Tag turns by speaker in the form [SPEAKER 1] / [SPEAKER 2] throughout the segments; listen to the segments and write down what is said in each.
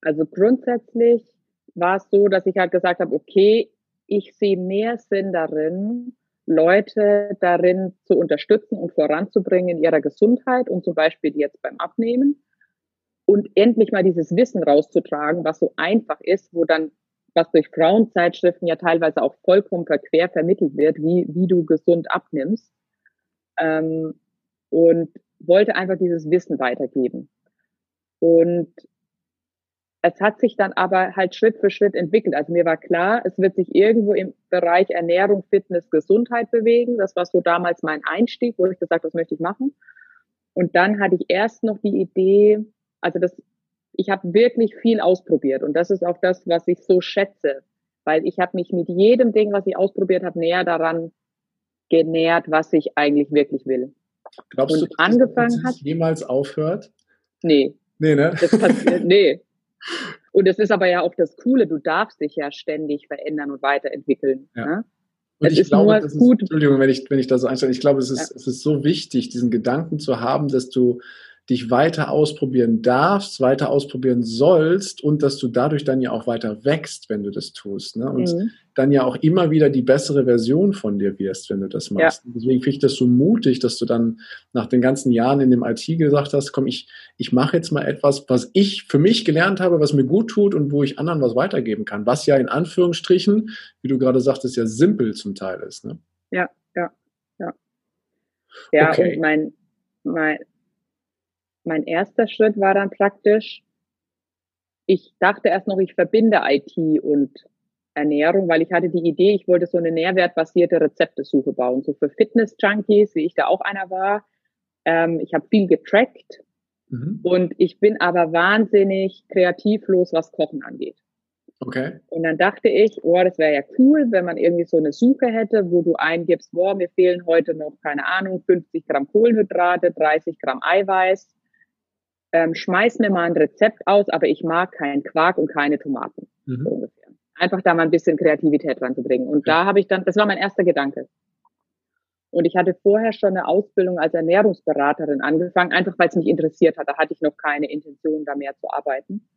[SPEAKER 1] Also grundsätzlich war es so, dass ich halt gesagt habe, okay, ich sehe mehr Sinn darin, Leute darin zu unterstützen und voranzubringen in ihrer Gesundheit und zum Beispiel jetzt beim Abnehmen und endlich mal dieses Wissen rauszutragen, was so einfach ist, wo dann was durch Frauenzeitschriften ja teilweise auch vollkommen verquer vermittelt wird, wie, wie du gesund abnimmst. Ähm, und wollte einfach dieses Wissen weitergeben. Und es hat sich dann aber halt Schritt für Schritt entwickelt. Also mir war klar, es wird sich irgendwo im Bereich Ernährung, Fitness, Gesundheit bewegen. Das war so damals mein Einstieg, wo ich gesagt, was möchte ich machen. Und dann hatte ich erst noch die Idee, also das, ich habe wirklich viel ausprobiert und das ist auch das, was ich so schätze, weil ich habe mich mit jedem Ding, was ich ausprobiert habe, näher daran genährt, was ich eigentlich wirklich will.
[SPEAKER 2] Glaubst und du, dass angefangen das jemals aufhört?
[SPEAKER 1] Nee. Nee, ne? Das passiert, nee. Und es ist aber ja auch das Coole, du darfst dich ja ständig verändern und weiterentwickeln. Ja. Ne?
[SPEAKER 2] Und es ich ist glaube, ist, gut. Entschuldigung, wenn ich, wenn ich da so einstelle, ich glaube, es ist, ja. es ist so wichtig, diesen Gedanken zu haben, dass du dich weiter ausprobieren darfst, weiter ausprobieren sollst und dass du dadurch dann ja auch weiter wächst, wenn du das tust. Ne? Und mhm. dann ja auch immer wieder die bessere Version von dir wirst, wenn du das machst. Ja. Deswegen finde ich das so mutig, dass du dann nach den ganzen Jahren in dem IT gesagt hast, komm, ich, ich mache jetzt mal etwas, was ich für mich gelernt habe, was mir gut tut und wo ich anderen was weitergeben kann. Was ja in Anführungsstrichen, wie du gerade sagtest, ja simpel zum Teil ist. Ne?
[SPEAKER 1] Ja, ja, ja. Ja, okay. und mein, mein, mein erster Schritt war dann praktisch, ich dachte erst noch, ich verbinde IT und Ernährung, weil ich hatte die Idee, ich wollte so eine nährwertbasierte Rezeptesuche bauen, so für Fitness-Junkies, wie ich da auch einer war. Ähm, ich habe viel getrackt mhm. und ich bin aber wahnsinnig kreativlos, was Kochen angeht. Okay. Und dann dachte ich, oh, das wäre ja cool, wenn man irgendwie so eine Suche hätte, wo du eingibst, boah, mir fehlen heute noch, keine Ahnung, 50 Gramm Kohlenhydrate, 30 Gramm Eiweiß ähm, schmeiß mir mal ein Rezept aus, aber ich mag keinen Quark und keine Tomaten. Mhm. So ungefähr. Einfach da mal ein bisschen Kreativität reinzubringen. Und ja. da habe ich dann, das war mein erster Gedanke. Und ich hatte vorher schon eine Ausbildung als Ernährungsberaterin angefangen, einfach weil es mich interessiert hat. Da hatte ich noch keine Intention, da mehr zu arbeiten.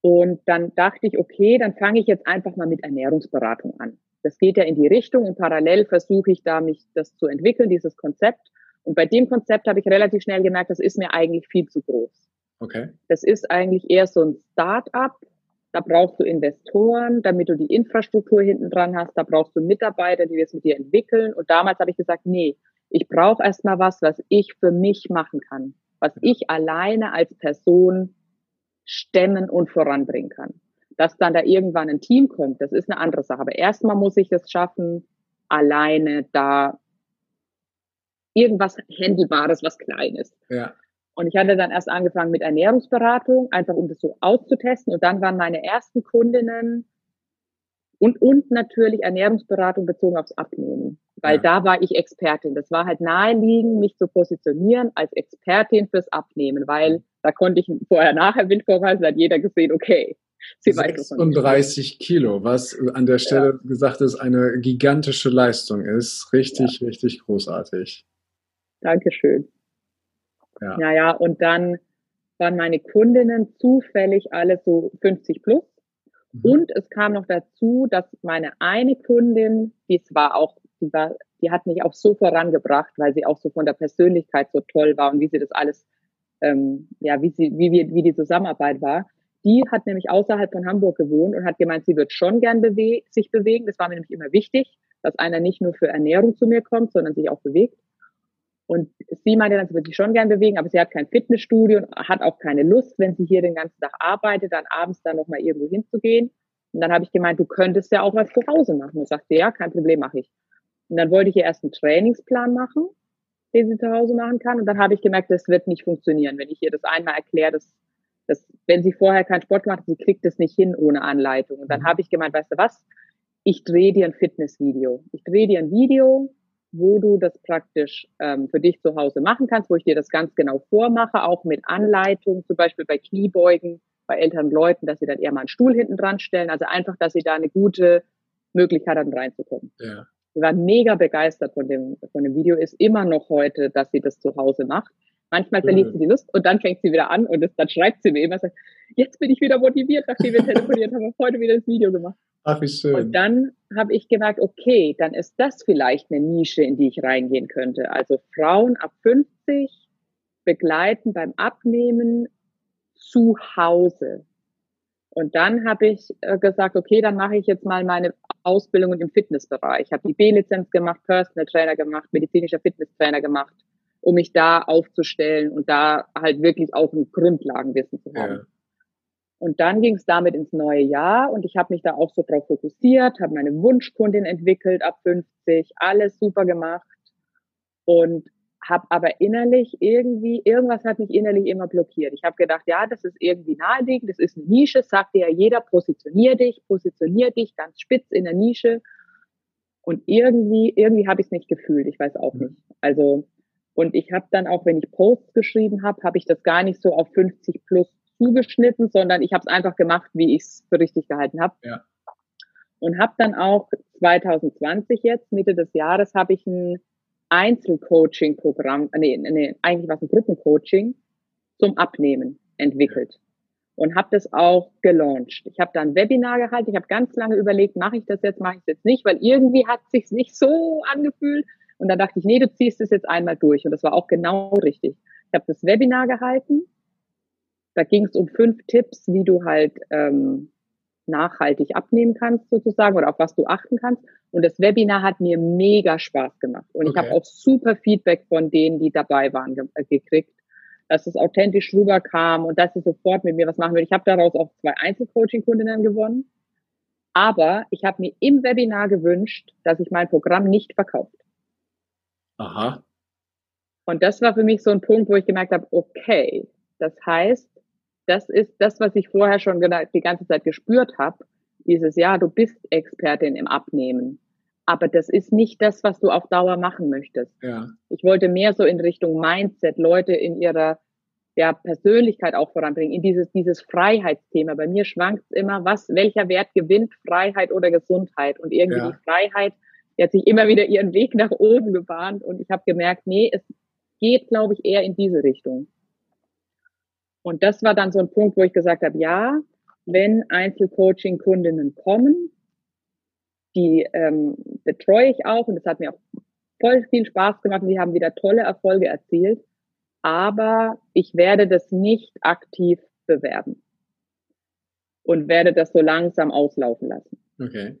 [SPEAKER 1] Und dann dachte ich, okay, dann fange ich jetzt einfach mal mit Ernährungsberatung an. Das geht ja in die Richtung und parallel versuche ich da mich das zu entwickeln, dieses Konzept. Und bei dem Konzept habe ich relativ schnell gemerkt, das ist mir eigentlich viel zu groß. Okay. Das ist eigentlich eher so ein Start-up. Da brauchst du Investoren, damit du die Infrastruktur hinten dran hast. Da brauchst du Mitarbeiter, die das mit dir entwickeln. Und damals habe ich gesagt, nee, ich brauche erstmal was, was ich für mich machen kann. Was ich alleine als Person stemmen und voranbringen kann. Dass dann da irgendwann ein Team kommt, das ist eine andere Sache. Aber erstmal muss ich es schaffen, alleine da irgendwas Händelbares, was Kleines. Ja. Und ich hatte dann erst angefangen mit Ernährungsberatung, einfach um das so auszutesten. Und dann waren meine ersten Kundinnen und, und natürlich Ernährungsberatung bezogen aufs Abnehmen. Weil ja. da war ich Expertin. Das war halt naheliegend, mich zu positionieren als Expertin fürs Abnehmen, weil da konnte ich vorher, nachher Windvorweisen, hat jeder gesehen, okay.
[SPEAKER 2] Sie 36 Kilo, was an der Stelle ja. gesagt ist, eine gigantische Leistung ist. Richtig, ja. richtig großartig.
[SPEAKER 1] Dankeschön. Ja. Naja, und dann waren meine Kundinnen zufällig alle so 50 plus. Mhm. Und es kam noch dazu, dass meine eine Kundin, die war auch, die war, die hat mich auch so vorangebracht, weil sie auch so von der Persönlichkeit so toll war und wie sie das alles, ähm, ja, wie sie, wie wir, wie die Zusammenarbeit war. Die hat nämlich außerhalb von Hamburg gewohnt und hat gemeint, sie wird schon gern bewe sich bewegen. Das war mir nämlich immer wichtig, dass einer nicht nur für Ernährung zu mir kommt, sondern sich auch bewegt. Und sie meinte dann, sie würde sich schon gern bewegen, aber sie hat kein Fitnessstudio und hat auch keine Lust, wenn sie hier den ganzen Tag arbeitet, dann abends dann nochmal irgendwo hinzugehen. Und dann habe ich gemeint, du könntest ja auch was zu Hause machen. Und sagte, ja, kein Problem, mache ich. Und dann wollte ich ihr erst einen Trainingsplan machen, den sie zu Hause machen kann. Und dann habe ich gemerkt, das wird nicht funktionieren, wenn ich ihr das einmal erkläre, dass, dass wenn sie vorher keinen Sport gemacht hat, sie kriegt das nicht hin ohne Anleitung. Und dann mhm. habe ich gemeint, weißt du was? Ich drehe dir ein Fitnessvideo. Ich drehe dir ein Video, wo du das praktisch ähm, für dich zu Hause machen kannst, wo ich dir das ganz genau vormache, auch mit Anleitung, zum Beispiel bei Kniebeugen, bei älteren Leuten, dass sie dann eher mal einen Stuhl hinten dran stellen. Also einfach, dass sie da eine gute Möglichkeit haben, reinzukommen. Ja. Sie war mega begeistert von dem, von dem Video, ist immer noch heute, dass sie das zu Hause macht. Manchmal verliert sie die Lust und dann fängt sie wieder an und das, dann schreibt sie mir immer, sagt, jetzt bin ich wieder motiviert, nachdem wir telefoniert haben, heute wieder das Video gemacht.
[SPEAKER 2] Ach, wie schön.
[SPEAKER 1] Und dann habe ich gemerkt, okay, dann ist das vielleicht eine Nische, in die ich reingehen könnte. Also Frauen ab 50 begleiten beim Abnehmen zu Hause. Und dann habe ich äh, gesagt, okay, dann mache ich jetzt mal meine Ausbildung im Fitnessbereich. Ich habe die B-Lizenz gemacht, Personal Trainer gemacht, medizinischer Fitnesstrainer gemacht, um mich da aufzustellen und da halt wirklich auch ein Grundlagenwissen zu haben. Ja. Und dann ging es damit ins neue Jahr und ich habe mich da auch so drauf fokussiert, habe meine Wunschkundin entwickelt ab 50, alles super gemacht und habe aber innerlich irgendwie, irgendwas hat mich innerlich immer blockiert. Ich habe gedacht, ja, das ist irgendwie naheliegend, das ist eine Nische, sagt dir ja jeder, positionier dich, positionier dich ganz spitz in der Nische. Und irgendwie, irgendwie habe ich es nicht gefühlt, ich weiß auch mhm. nicht. Also, und ich habe dann auch, wenn ich Posts geschrieben habe, habe ich das gar nicht so auf 50 plus zugeschnitten, sondern ich habe es einfach gemacht, wie ich es für richtig gehalten habe. Ja. Und habe dann auch 2020 jetzt, Mitte des Jahres, habe ich ein Einzelcoaching-Programm, nee, nee, eigentlich war es ein Gruppencoaching zum Abnehmen entwickelt und habe das auch gelauncht. Ich habe da ein Webinar gehalten, ich habe ganz lange überlegt, mache ich das jetzt, mache ich es jetzt nicht, weil irgendwie hat es sich nicht so angefühlt. Und dann dachte ich, nee, du ziehst es jetzt einmal durch. Und das war auch genau richtig. Ich habe das Webinar gehalten da ging es um fünf Tipps, wie du halt ähm, nachhaltig abnehmen kannst sozusagen oder auf was du achten kannst. Und das Webinar hat mir mega Spaß gemacht. Und okay. ich habe auch super Feedback von denen, die dabei waren, ge äh, gekriegt, dass es authentisch rüberkam und dass sie sofort mit mir was machen will. Ich habe daraus auch zwei Einzelcoaching-Kundinnen gewonnen. Aber ich habe mir im Webinar gewünscht, dass ich mein Programm nicht verkauft.
[SPEAKER 2] Aha.
[SPEAKER 1] Und das war für mich so ein Punkt, wo ich gemerkt habe, okay, das heißt, das ist das, was ich vorher schon die ganze Zeit gespürt habe. Dieses, ja, du bist Expertin im Abnehmen. Aber das ist nicht das, was du auf Dauer machen möchtest.
[SPEAKER 2] Ja.
[SPEAKER 1] Ich wollte mehr so in Richtung Mindset, Leute in ihrer ja, Persönlichkeit auch voranbringen, in dieses, dieses Freiheitsthema. Bei mir schwankt es immer, was, welcher Wert gewinnt Freiheit oder Gesundheit? Und irgendwie ja. die Freiheit, die hat sich immer wieder ihren Weg nach oben gebahnt und ich habe gemerkt, nee, es geht, glaube ich, eher in diese Richtung. Und das war dann so ein Punkt, wo ich gesagt habe, ja, wenn Einzelcoaching-Kundinnen kommen, die ähm, betreue ich auch und das hat mir auch voll viel Spaß gemacht und die haben wieder tolle Erfolge erzielt. Aber ich werde das nicht aktiv bewerben und werde das so langsam auslaufen lassen.
[SPEAKER 2] Okay.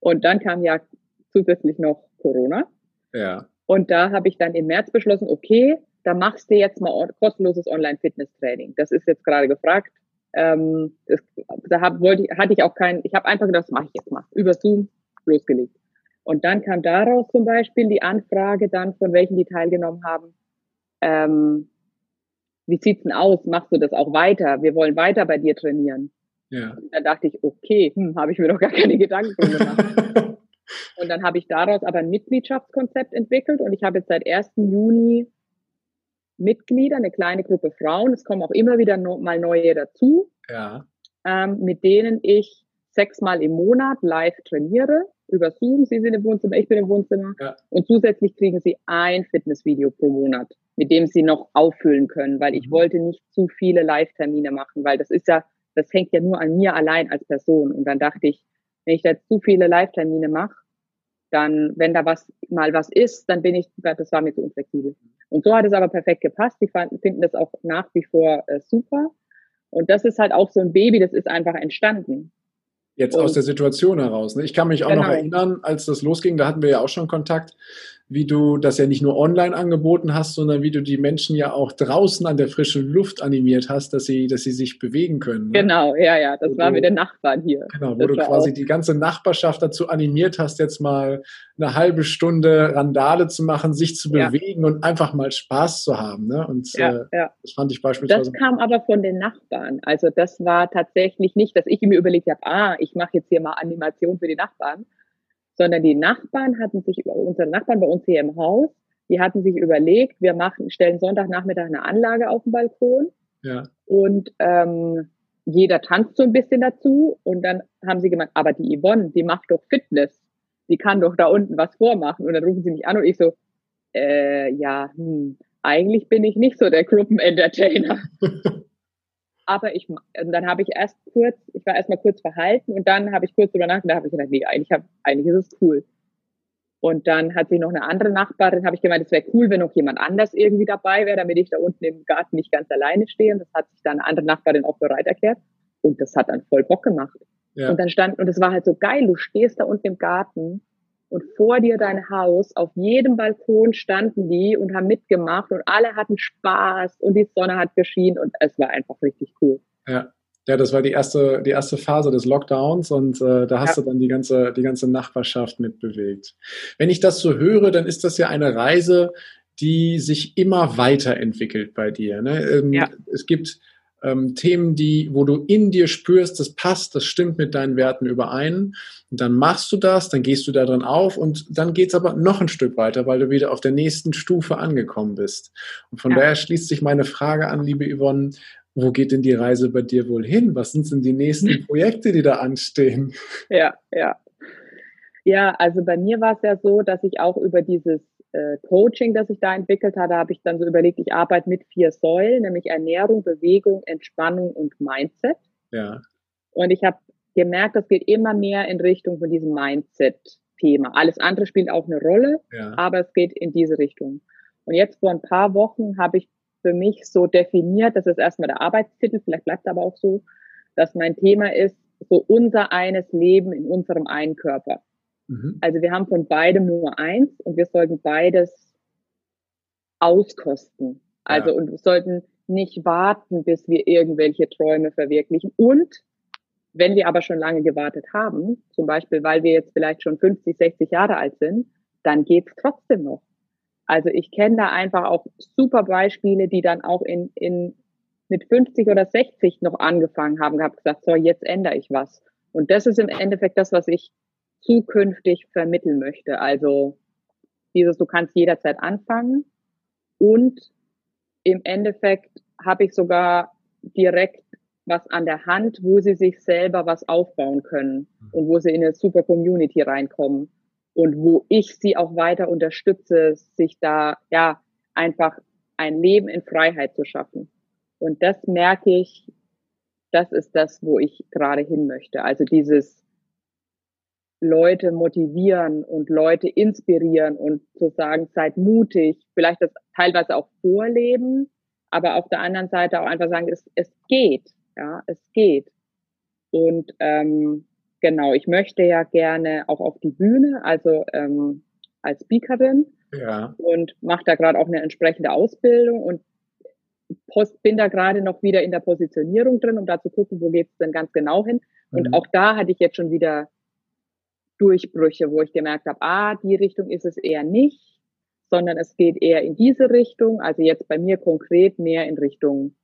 [SPEAKER 1] Und dann kam ja zusätzlich noch Corona.
[SPEAKER 2] Ja.
[SPEAKER 1] Und da habe ich dann im März beschlossen, okay, da machst du jetzt mal kostenloses Online-Fitness-Training. Das ist jetzt gerade gefragt. Ähm, das, da hab, wollte, hatte ich auch kein, ich habe einfach gedacht, das mache ich jetzt mal. Über Zoom losgelegt. Und dann kam daraus zum Beispiel die Anfrage dann von welchen, die teilgenommen haben. Ähm, wie sieht's denn aus? Machst du das auch weiter? Wir wollen weiter bei dir trainieren.
[SPEAKER 2] Ja.
[SPEAKER 1] Und dann dachte ich, okay, hm, habe ich mir doch gar keine Gedanken gemacht. und dann habe ich daraus aber ein Mitgliedschaftskonzept entwickelt und ich habe jetzt seit 1. Juni Mitglieder, eine kleine Gruppe Frauen. Es kommen auch immer wieder no, mal neue dazu,
[SPEAKER 2] ja.
[SPEAKER 1] ähm, mit denen ich sechsmal im Monat live trainiere über Zoom. Sie sind im Wohnzimmer, ich bin im Wohnzimmer. Ja. Und zusätzlich kriegen sie ein Fitnessvideo pro Monat, mit dem sie noch auffüllen können, weil ich mhm. wollte nicht zu viele Live-Termine machen, weil das ist ja, das hängt ja nur an mir allein als Person. Und dann dachte ich, wenn ich da zu viele Live-Termine mache, dann, wenn da was mal was ist, dann bin ich, das war mir zu unflexibel. Und so hat es aber perfekt gepasst. Die fanden, finden das auch nach wie vor äh, super. Und das ist halt auch so ein Baby, das ist einfach entstanden.
[SPEAKER 2] Jetzt und, aus der Situation heraus. Ne? Ich kann mich auch genau. noch erinnern, als das losging, da hatten wir ja auch schon Kontakt wie du das ja nicht nur online angeboten hast, sondern wie du die Menschen ja auch draußen an der frischen Luft animiert hast, dass sie, dass sie sich bewegen können.
[SPEAKER 1] Ne? Genau, ja, ja, das wo war du, mit den Nachbarn hier.
[SPEAKER 2] Genau, wo das du quasi auch. die ganze Nachbarschaft dazu animiert hast, jetzt mal eine halbe Stunde Randale zu machen, sich zu ja. bewegen und einfach mal Spaß zu haben. Ne? Und
[SPEAKER 1] ja, äh, ja.
[SPEAKER 2] das fand ich beispielsweise.
[SPEAKER 1] Das kam aber von den Nachbarn. Also das war tatsächlich nicht, dass ich mir überlegt habe, ah, ich mache jetzt hier mal Animation für die Nachbarn, sondern die Nachbarn hatten sich, unsere Nachbarn bei uns hier im Haus, die hatten sich überlegt, wir machen, stellen Sonntagnachmittag eine Anlage auf dem Balkon
[SPEAKER 2] ja.
[SPEAKER 1] und ähm, jeder tanzt so ein bisschen dazu und dann haben sie gemeint, aber die Yvonne, die macht doch Fitness, die kann doch da unten was vormachen und dann rufen sie mich an und ich so, äh, ja, hm, eigentlich bin ich nicht so der Gruppenentertainer. aber ich, dann habe ich erst kurz, ich war erstmal kurz verhalten und dann habe ich kurz drüber nachgedacht, da habe ich gedacht, nee, eigentlich, hab, eigentlich ist es cool. Und dann hat sich noch eine andere Nachbarin, habe ich gemeint, es wäre cool, wenn noch jemand anders irgendwie dabei wäre, damit ich da unten im Garten nicht ganz alleine stehe. Und das hat sich dann eine andere Nachbarin auch bereit erklärt. Und das hat dann voll Bock gemacht. Ja. Und dann stand, und es war halt so geil, du stehst da unten im Garten und vor dir dein Haus, auf jedem Balkon standen die und haben mitgemacht und alle hatten Spaß und die Sonne hat geschienen und es war einfach richtig cool.
[SPEAKER 2] Ja. Ja, das war die erste, die erste Phase des Lockdowns und äh, da hast ja. du dann die ganze, die ganze Nachbarschaft mitbewegt. Wenn ich das so höre, dann ist das ja eine Reise, die sich immer weiterentwickelt bei dir. Ne? Ähm, ja. Es gibt ähm, Themen, die, wo du in dir spürst, das passt, das stimmt mit deinen Werten überein. Und dann machst du das, dann gehst du da drin auf und dann geht's aber noch ein Stück weiter, weil du wieder auf der nächsten Stufe angekommen bist. Und von ja. daher schließt sich meine Frage an, liebe Yvonne, wo geht denn die Reise bei dir wohl hin? Was sind denn die nächsten Projekte, die da anstehen?
[SPEAKER 1] Ja, ja. Ja, also bei mir war es ja so, dass ich auch über dieses äh, Coaching, das ich da entwickelt hatte, habe ich dann so überlegt, ich arbeite mit vier Säulen, nämlich Ernährung, Bewegung, Entspannung und Mindset.
[SPEAKER 2] Ja.
[SPEAKER 1] Und ich habe gemerkt, das geht immer mehr in Richtung von diesem Mindset-Thema. Alles andere spielt auch eine Rolle, ja. aber es geht in diese Richtung. Und jetzt vor ein paar Wochen habe ich für mich so definiert, das ist erstmal der Arbeitstitel, vielleicht bleibt aber auch so, dass mein Thema ist, so unser eines Leben in unserem einen Körper. Mhm. Also wir haben von beidem nur eins und wir sollten beides auskosten. Also ja. und wir sollten nicht warten, bis wir irgendwelche Träume verwirklichen. Und wenn wir aber schon lange gewartet haben, zum Beispiel, weil wir jetzt vielleicht schon 50, 60 Jahre alt sind, dann geht's trotzdem noch. Also ich kenne da einfach auch super Beispiele, die dann auch in, in mit 50 oder 60 noch angefangen haben, gehabt gesagt, so jetzt ändere ich was. Und das ist im Endeffekt das, was ich zukünftig vermitteln möchte. Also dieses, du kannst jederzeit anfangen und im Endeffekt habe ich sogar direkt was an der Hand, wo sie sich selber was aufbauen können und wo sie in eine super Community reinkommen und wo ich sie auch weiter unterstütze, sich da ja einfach ein Leben in Freiheit zu schaffen. Und das merke ich, das ist das, wo ich gerade hin möchte. Also dieses Leute motivieren und Leute inspirieren und zu sagen, seid mutig, vielleicht das teilweise auch vorleben, aber auf der anderen Seite auch einfach sagen, es, es geht, ja, es geht. Und ähm, genau, ich möchte ja gerne auch auf die Bühne, also ähm, als Speakerin
[SPEAKER 2] ja.
[SPEAKER 1] und mache da gerade auch eine entsprechende Ausbildung und post, bin da gerade noch wieder in der Positionierung drin, um da zu gucken, wo geht's denn ganz genau hin. Und mhm. auch da hatte ich jetzt schon wieder Durchbrüche, wo ich gemerkt habe, ah, die Richtung ist es eher nicht, sondern es geht eher in diese Richtung. Also jetzt bei mir konkret mehr in Richtung,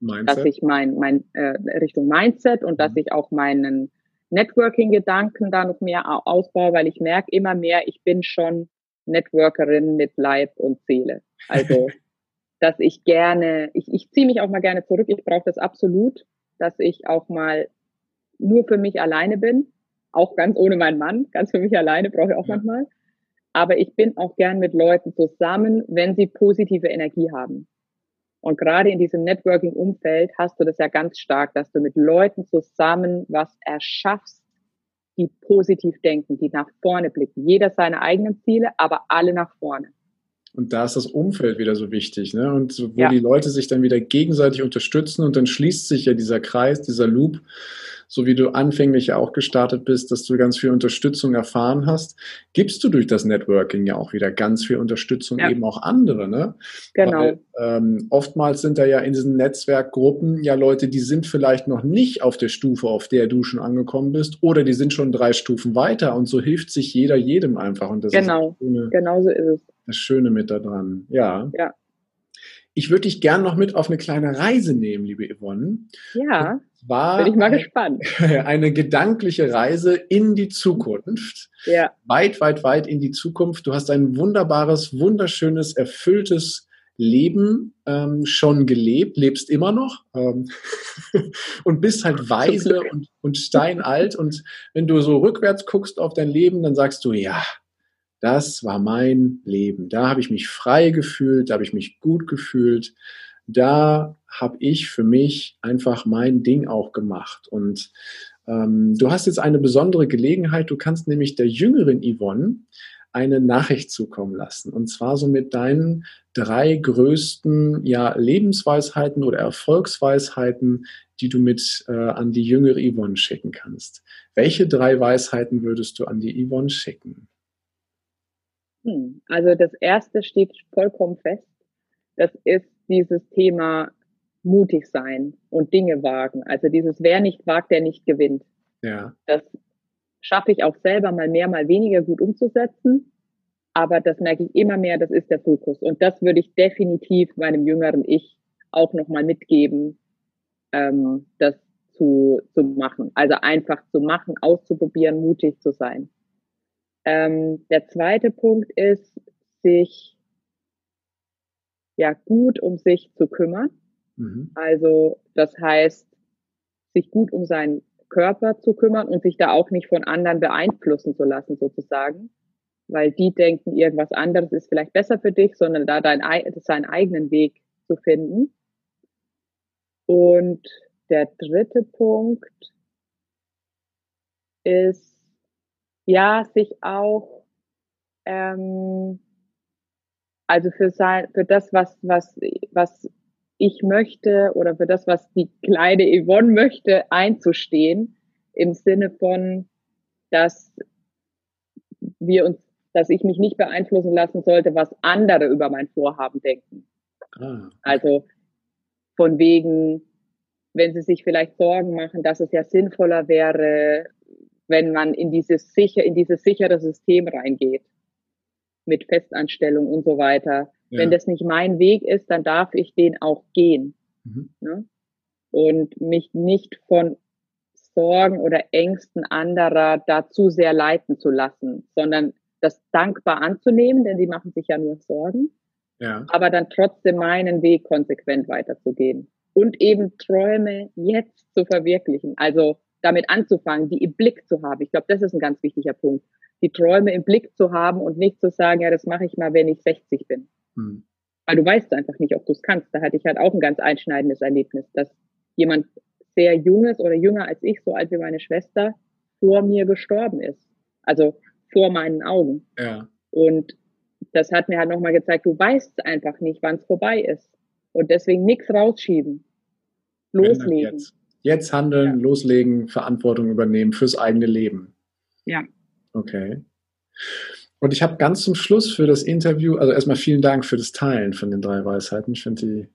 [SPEAKER 1] Mindset. dass ich mein, mein äh, Richtung Mindset und mhm. dass ich auch meinen Networking-Gedanken da noch mehr ausbaue, weil ich merke immer mehr, ich bin schon Networkerin mit Leib und Seele. Also, dass ich gerne, ich, ich ziehe mich auch mal gerne zurück. Ich brauche das absolut, dass ich auch mal nur für mich alleine bin auch ganz ohne meinen Mann, ganz für mich alleine brauche ich auch ja. manchmal. Aber ich bin auch gern mit Leuten zusammen, wenn sie positive Energie haben. Und gerade in diesem Networking-Umfeld hast du das ja ganz stark, dass du mit Leuten zusammen was erschaffst, die positiv denken, die nach vorne blicken. Jeder seine eigenen Ziele, aber alle nach vorne.
[SPEAKER 2] Und da ist das Umfeld wieder so wichtig, ne? Und wo ja. die Leute sich dann wieder gegenseitig unterstützen und dann schließt sich ja dieser Kreis, dieser Loop so wie du anfänglich ja auch gestartet bist, dass du ganz viel Unterstützung erfahren hast, gibst du durch das Networking ja auch wieder ganz viel Unterstützung ja. eben auch andere. Ne?
[SPEAKER 1] Genau. Weil,
[SPEAKER 2] ähm, oftmals sind da ja in diesen Netzwerkgruppen ja Leute, die sind vielleicht noch nicht auf der Stufe, auf der du schon angekommen bist, oder die sind schon drei Stufen weiter und so hilft sich jeder jedem einfach. Und das
[SPEAKER 1] genau,
[SPEAKER 2] ist das
[SPEAKER 1] genau so ist es.
[SPEAKER 2] Das Schöne mit da dran. Ja.
[SPEAKER 1] Ja.
[SPEAKER 2] Ich würde dich gern noch mit auf eine kleine Reise nehmen, liebe Yvonne.
[SPEAKER 1] Ja. War bin ich mal gespannt.
[SPEAKER 2] Eine gedankliche Reise in die Zukunft.
[SPEAKER 1] Ja.
[SPEAKER 2] Weit, weit, weit in die Zukunft. Du hast ein wunderbares, wunderschönes, erfülltes Leben ähm, schon gelebt, lebst immer noch ähm, und bist halt weise und, und steinalt. Und wenn du so rückwärts guckst auf dein Leben, dann sagst du, ja, das war mein Leben. Da habe ich mich frei gefühlt, da habe ich mich gut gefühlt. da habe ich für mich einfach mein Ding auch gemacht. Und ähm, du hast jetzt eine besondere Gelegenheit. Du kannst nämlich der jüngeren Yvonne eine Nachricht zukommen lassen. Und zwar so mit deinen drei größten ja, Lebensweisheiten oder Erfolgsweisheiten, die du mit äh, an die jüngere Yvonne schicken kannst. Welche drei Weisheiten würdest du an die Yvonne schicken?
[SPEAKER 1] Hm, also das erste steht vollkommen fest. Das ist dieses Thema mutig sein und Dinge wagen. Also dieses wer nicht wagt, der nicht gewinnt. Ja. Das schaffe ich auch selber mal mehr, mal weniger gut umzusetzen. Aber das merke ich immer mehr, das ist der Fokus. Und das würde ich definitiv meinem jüngeren Ich auch nochmal mitgeben, ähm, das zu, zu machen. Also einfach zu machen, auszuprobieren, mutig zu sein. Ähm, der zweite Punkt ist, sich ja gut um sich zu kümmern. Mhm. Also das heißt, sich gut um seinen Körper zu kümmern und sich da auch nicht von anderen beeinflussen zu lassen, sozusagen. Weil die denken, irgendwas anderes ist vielleicht besser für dich, sondern da dein, seinen eigenen Weg zu finden. Und der dritte Punkt ist, ja, sich auch, ähm, also für sein, für das, was, was, was ich möchte oder für das, was die kleine Yvonne möchte, einzustehen, im Sinne von, dass wir uns, dass ich mich nicht beeinflussen lassen sollte, was andere über mein Vorhaben denken. Ah. Also von wegen, wenn sie sich vielleicht Sorgen machen, dass es ja sinnvoller wäre, wenn man in dieses sicher, in dieses sichere System reingeht mit Festanstellung und so weiter ja. Wenn das nicht mein Weg ist, dann darf ich den auch gehen. Mhm. Ne? Und mich nicht von Sorgen oder Ängsten anderer dazu sehr leiten zu lassen, sondern das dankbar anzunehmen, denn die machen sich ja nur Sorgen. Ja. Aber dann trotzdem meinen Weg konsequent weiterzugehen. Und eben Träume jetzt zu verwirklichen. Also damit anzufangen, die im Blick zu haben. Ich glaube, das ist ein ganz wichtiger Punkt. Die Träume im Blick zu haben und nicht zu sagen, ja, das mache ich mal, wenn ich 60 bin. Mhm. Weil du weißt einfach nicht, ob du es kannst. Da hatte ich halt auch ein ganz einschneidendes Erlebnis, dass jemand sehr junges oder jünger als ich, so alt wie meine Schwester, vor mir gestorben ist. Also vor meinen Augen. Ja. Und das hat mir halt nochmal gezeigt, du weißt einfach nicht, wann es vorbei ist. Und deswegen nichts rausschieben. Loslegen.
[SPEAKER 2] Jetzt. jetzt handeln, ja. loslegen, Verantwortung übernehmen fürs eigene Leben.
[SPEAKER 1] Ja.
[SPEAKER 2] Okay. Und ich habe ganz zum Schluss für das Interview, also erstmal vielen Dank für das Teilen von den drei Weisheiten. Ich finde die,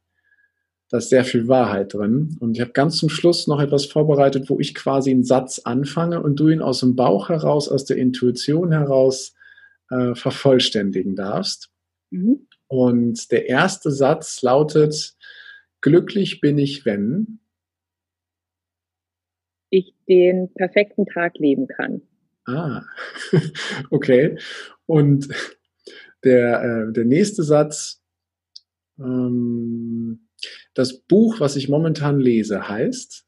[SPEAKER 2] da ist sehr viel Wahrheit drin. Und ich habe ganz zum Schluss noch etwas vorbereitet, wo ich quasi einen Satz anfange und du ihn aus dem Bauch heraus, aus der Intuition heraus äh, vervollständigen darfst. Mhm. Und der erste Satz lautet, glücklich bin ich, wenn
[SPEAKER 1] ich den perfekten Tag leben kann.
[SPEAKER 2] Ah, okay. Und der, äh, der nächste Satz, ähm, das Buch, was ich momentan lese, heißt?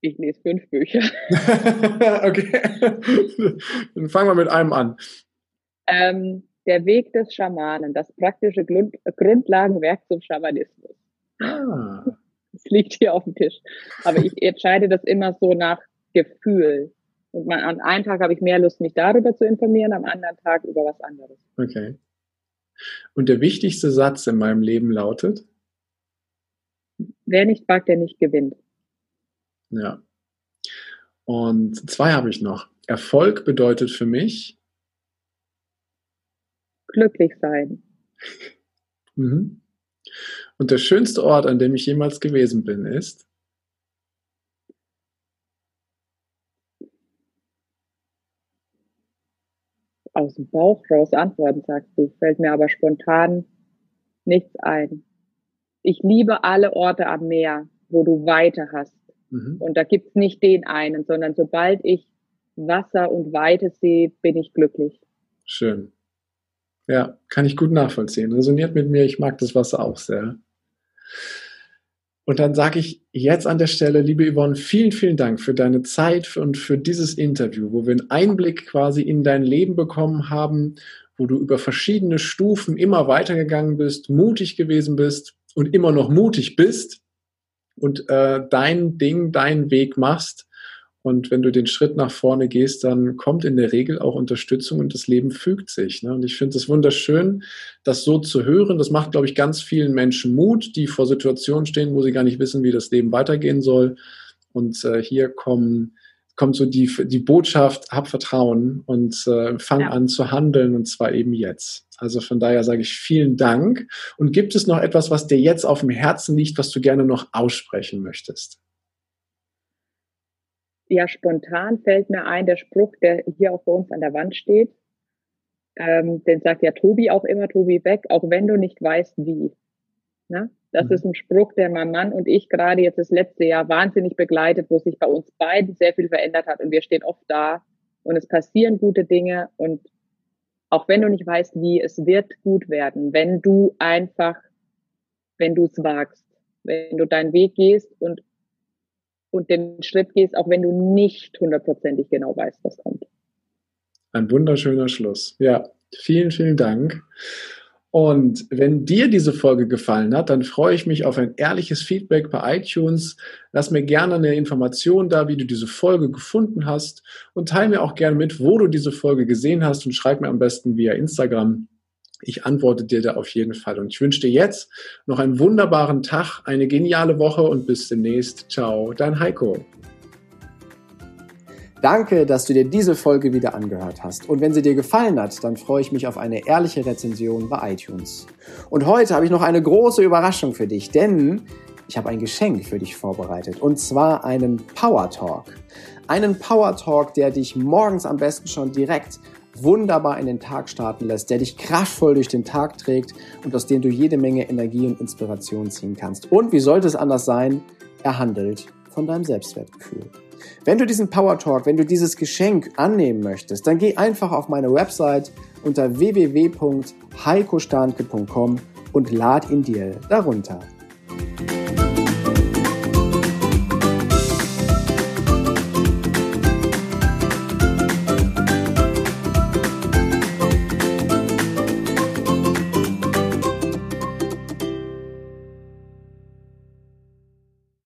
[SPEAKER 1] Ich lese fünf Bücher.
[SPEAKER 2] okay. Dann fangen wir mit einem an.
[SPEAKER 1] Ähm, der Weg des Schamanen, das praktische Grund Grundlagenwerk zum Schamanismus. Ah. Es liegt hier auf dem Tisch. Aber ich entscheide das immer so nach Gefühl. Und man, an einem Tag habe ich mehr Lust, mich darüber zu informieren, am anderen Tag über was anderes.
[SPEAKER 2] Okay. Und der wichtigste Satz in meinem Leben lautet?
[SPEAKER 1] Wer nicht wagt, der nicht gewinnt.
[SPEAKER 2] Ja. Und zwei habe ich noch. Erfolg bedeutet für mich
[SPEAKER 1] glücklich sein.
[SPEAKER 2] mhm. Und der schönste Ort, an dem ich jemals gewesen bin, ist
[SPEAKER 1] aus dem Bauch raus antworten, sagst du. Fällt mir aber spontan nichts ein. Ich liebe alle Orte am Meer, wo du Weite hast. Mhm. Und da gibt's nicht den einen, sondern sobald ich Wasser und Weite sehe, bin ich glücklich.
[SPEAKER 2] Schön. Ja, kann ich gut nachvollziehen. Resoniert mit mir. Ich mag das Wasser auch sehr. Und dann sage ich jetzt an der Stelle, liebe Yvonne, vielen, vielen Dank für deine Zeit und für dieses Interview, wo wir einen Einblick quasi in dein Leben bekommen haben, wo du über verschiedene Stufen immer weitergegangen bist, mutig gewesen bist und immer noch mutig bist und äh, dein Ding, deinen Weg machst. Und wenn du den Schritt nach vorne gehst, dann kommt in der Regel auch Unterstützung und das Leben fügt sich. Ne? Und ich finde es wunderschön, das so zu hören. Das macht, glaube ich, ganz vielen Menschen Mut, die vor Situationen stehen, wo sie gar nicht wissen, wie das Leben weitergehen soll. Und äh, hier kommen kommt so die, die Botschaft, hab Vertrauen und äh, fang ja. an zu handeln und zwar eben jetzt. Also von daher sage ich vielen Dank. Und gibt es noch etwas, was dir jetzt auf dem Herzen liegt, was du gerne noch aussprechen möchtest?
[SPEAKER 1] Ja, spontan fällt mir ein, der Spruch, der hier auch bei uns an der Wand steht. Ähm, den sagt ja Tobi auch immer, Tobi Beck, auch wenn du nicht weißt, wie. Ne? Das mhm. ist ein Spruch, der mein Mann und ich gerade jetzt das letzte Jahr wahnsinnig begleitet, wo sich bei uns beiden sehr viel verändert hat und wir stehen oft da und es passieren gute Dinge und auch wenn du nicht weißt, wie, es wird gut werden, wenn du einfach, wenn du es wagst, wenn du deinen Weg gehst und, und den Schritt gehst, auch wenn du nicht hundertprozentig genau weißt, was kommt.
[SPEAKER 2] Ein wunderschöner Schluss. Ja, vielen, vielen Dank. Und wenn dir diese Folge gefallen hat, dann freue ich mich auf ein ehrliches Feedback bei iTunes. Lass mir gerne eine Information da, wie du diese Folge gefunden hast und teile mir auch gerne mit, wo du diese Folge gesehen hast und schreib mir am besten via Instagram. Ich antworte dir da auf jeden Fall. Und ich wünsche dir jetzt noch einen wunderbaren Tag, eine geniale Woche und bis demnächst. Ciao, dein Heiko.
[SPEAKER 3] Danke, dass du dir diese Folge wieder angehört hast. Und wenn sie dir gefallen hat, dann freue ich mich auf eine ehrliche Rezension bei iTunes. Und heute habe ich noch eine große Überraschung für dich, denn ich habe ein Geschenk für dich vorbereitet. Und zwar einen Power Talk. Einen Power Talk, der dich morgens am besten schon direkt wunderbar in den Tag starten lässt, der dich kraftvoll durch den Tag trägt und aus dem du jede Menge Energie und Inspiration ziehen kannst. Und wie sollte es anders sein? Er handelt von deinem Selbstwertgefühl. Wenn du diesen Power Talk, wenn du dieses Geschenk annehmen möchtest, dann geh einfach auf meine Website unter www.heikostanke.com und lad ihn dir darunter.